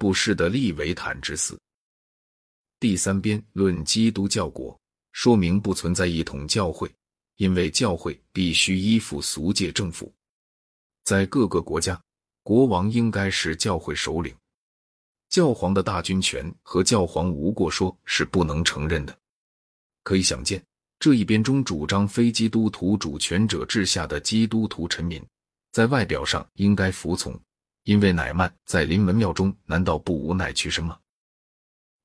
布施的利维坦之死。第三编论基督教国，说明不存在一统教会，因为教会必须依附俗界政府。在各个国家，国王应该是教会首领，教皇的大军权和教皇无过说是不能承认的。可以想见，这一边中主张非基督徒主权者治下的基督徒臣民，在外表上应该服从。因为乃曼在临门庙中，难道不无奈屈身吗？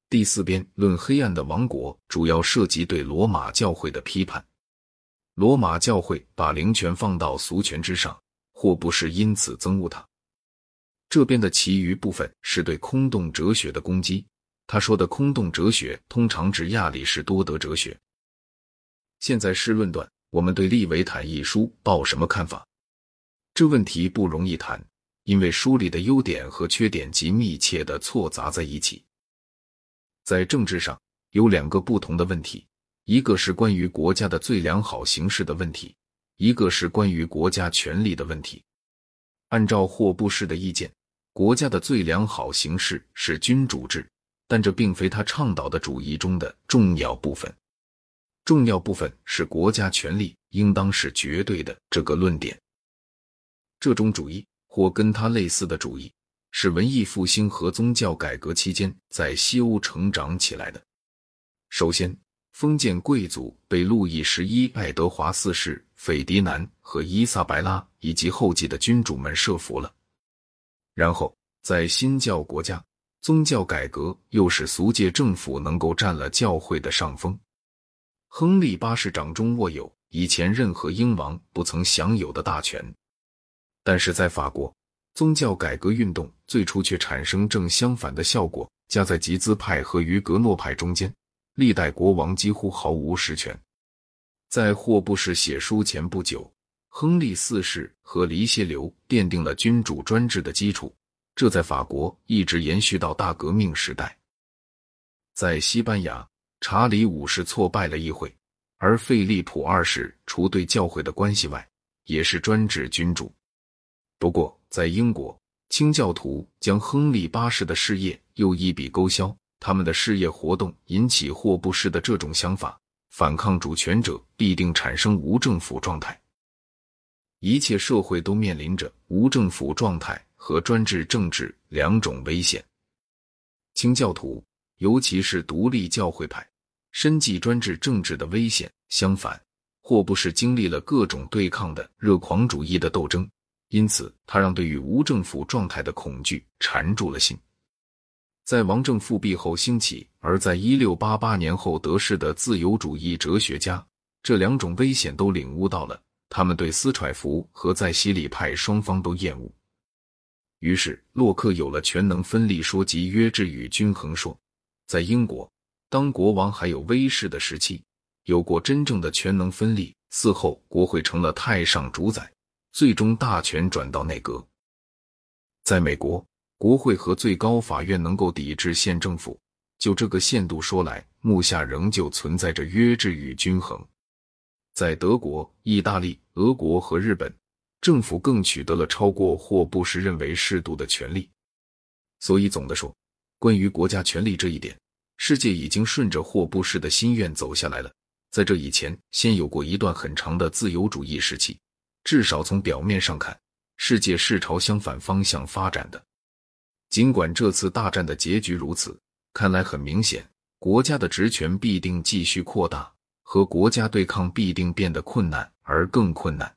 第四编论黑暗的王国，主要涉及对罗马教会的批判。罗马教会把灵权放到俗权之上，或不是因此憎恶他。这边的其余部分是对空洞哲学的攻击。他说的空洞哲学，通常指亚里士多德哲学。现在是论断，我们对《利维坦》一书抱什么看法？这问题不容易谈。因为书里的优点和缺点极密切的错杂在一起，在政治上有两个不同的问题，一个是关于国家的最良好形式的问题，一个是关于国家权力的问题。按照霍布士的意见，国家的最良好形式是君主制，但这并非他倡导的主义中的重要部分。重要部分是国家权力应当是绝对的这个论点。这种主义。或跟他类似的主义，是文艺复兴和宗教改革期间在西欧成长起来的。首先，封建贵族被路易十一、爱德华四世、斐迪南和伊萨白拉以及后继的君主们设服了。然后，在新教国家，宗教改革又使俗界政府能够占了教会的上风。亨利八世掌中握有以前任何英王不曾享有的大权。但是在法国，宗教改革运动最初却产生正相反的效果，夹在吉兹派和于格诺派中间，历代国王几乎毫无实权。在霍布士写书前不久，亨利四世和黎谢留奠定了君主专制的基础，这在法国一直延续到大革命时代。在西班牙，查理五世挫败了议会，而费利普二世除对教会的关系外，也是专制君主。不过，在英国，清教徒将亨利八世的事业又一笔勾销。他们的事业活动引起霍布士的这种想法：反抗主权者必定产生无政府状态。一切社会都面临着无政府状态和专制政治两种危险。清教徒，尤其是独立教会派，深记专制政治的危险。相反，霍布士经历了各种对抗的热狂主义的斗争。因此，他让对于无政府状态的恐惧缠住了心。在王政复辟后兴起，而在一六八八年后得势的自由主义哲学家，这两种危险都领悟到了。他们对斯揣福和在西里派双方都厌恶。于是，洛克有了全能分立说及约制与均衡说。在英国，当国王还有威势的时期，有过真正的全能分立。嗣后，国会成了太上主宰。最终大权转到内阁。在美国，国会和最高法院能够抵制县政府。就这个限度说来，目下仍旧存在着约制与均衡。在德国、意大利、俄国和日本，政府更取得了超过霍布士认为适度的权利。所以，总的说，关于国家权力这一点，世界已经顺着霍布士的心愿走下来了。在这以前，先有过一段很长的自由主义时期。至少从表面上看，世界是朝相反方向发展的。尽管这次大战的结局如此，看来很明显，国家的职权必定继续扩大，和国家对抗必定变得困难而更困难。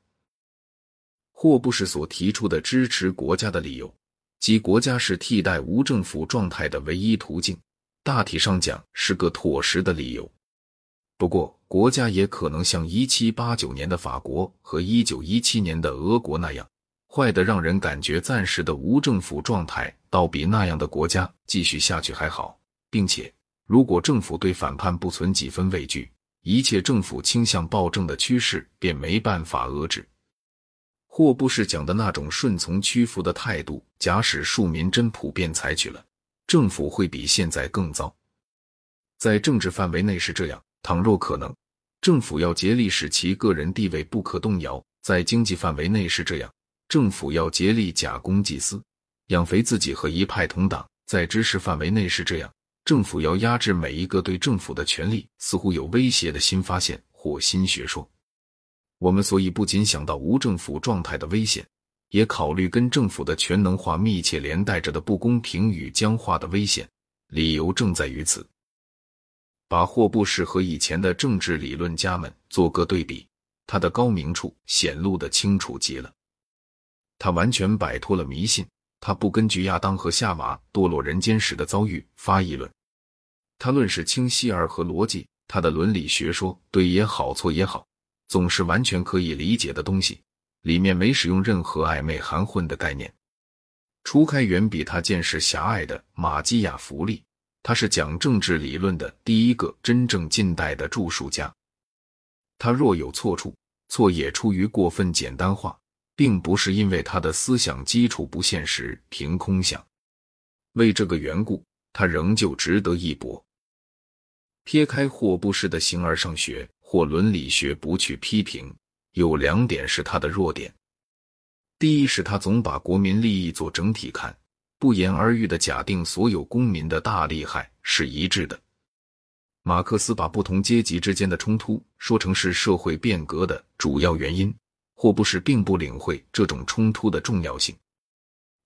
霍布士所提出的支持国家的理由，即国家是替代无政府状态的唯一途径，大体上讲是个妥实的理由。不过，国家也可能像一七八九年的法国和一九一七年的俄国那样，坏的让人感觉暂时的无政府状态，倒比那样的国家继续下去还好。并且，如果政府对反叛不存几分畏惧，一切政府倾向暴政的趋势便没办法遏制。霍布士讲的那种顺从屈服的态度，假使庶民真普遍采取了，政府会比现在更糟。在政治范围内是这样。倘若可能，政府要竭力使其个人地位不可动摇；在经济范围内是这样，政府要竭力假公济私，养肥自己和一派同党；在知识范围内是这样，政府要压制每一个对政府的权利似乎有威胁的新发现或新学说。我们所以不仅想到无政府状态的危险，也考虑跟政府的全能化密切连带着的不公平与僵化的危险。理由正在于此。把霍布士和以前的政治理论家们做个对比，他的高明处显露的清楚极了。他完全摆脱了迷信。他不根据亚当和夏娃堕落人间时的遭遇发议论，他论事清晰而合逻辑。他的伦理学说对也好，错也好，总是完全可以理解的东西，里面没使用任何暧昧含混的概念。除开远比他见识狭隘的马基雅弗利，他是讲政治理论的第一个真正近代的著述家。他若有错处，错也出于过分简单化。并不是因为他的思想基础不现实，凭空想。为这个缘故，他仍旧值得一搏。撇开霍布士的形而上学或伦理学不去批评，有两点是他的弱点。第一是他总把国民利益做整体看，不言而喻的假定所有公民的大利害是一致的。马克思把不同阶级之间的冲突说成是社会变革的主要原因。霍布士并不领会这种冲突的重要性。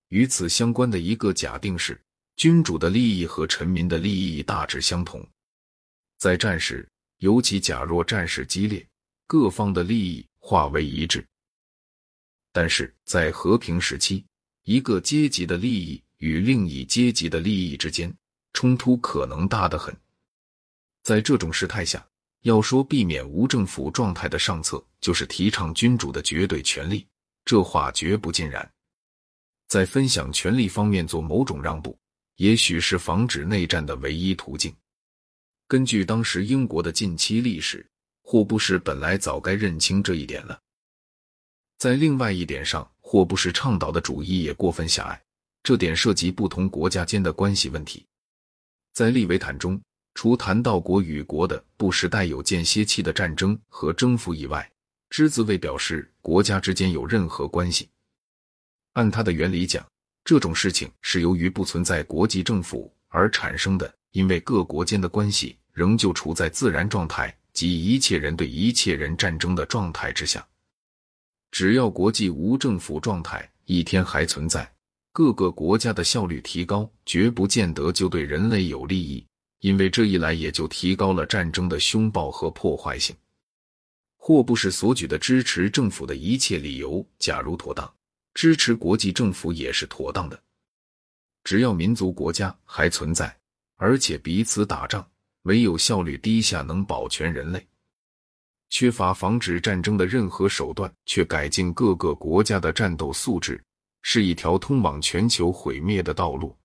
与此相关的一个假定是，君主的利益和臣民的利益大致相同。在战时，尤其假若战事激烈，各方的利益化为一致；但是在和平时期，一个阶级的利益与另一阶级的利益之间冲突可能大得很。在这种事态下，要说避免无政府状态的上策，就是提倡君主的绝对权力，这话绝不尽然。在分享权力方面做某种让步，也许是防止内战的唯一途径。根据当时英国的近期历史，霍布士本来早该认清这一点了。在另外一点上，霍布士倡导的主义也过分狭隘，这点涉及不同国家间的关系问题。在利维坦中。除谈到国与国的不时带有间歇期的战争和征服以外，只字未表示国家之间有任何关系。按他的原理讲，这种事情是由于不存在国际政府而产生的，因为各国间的关系仍旧处在自然状态及一切人对一切人战争的状态之下。只要国际无政府状态一天还存在，各个国家的效率提高，绝不见得就对人类有利益。因为这一来，也就提高了战争的凶暴和破坏性。霍布士所举的支持政府的一切理由，假如妥当，支持国际政府也是妥当的。只要民族国家还存在，而且彼此打仗，唯有效率低下能保全人类。缺乏防止战争的任何手段，却改进各个国家的战斗素质，是一条通往全球毁灭的道路。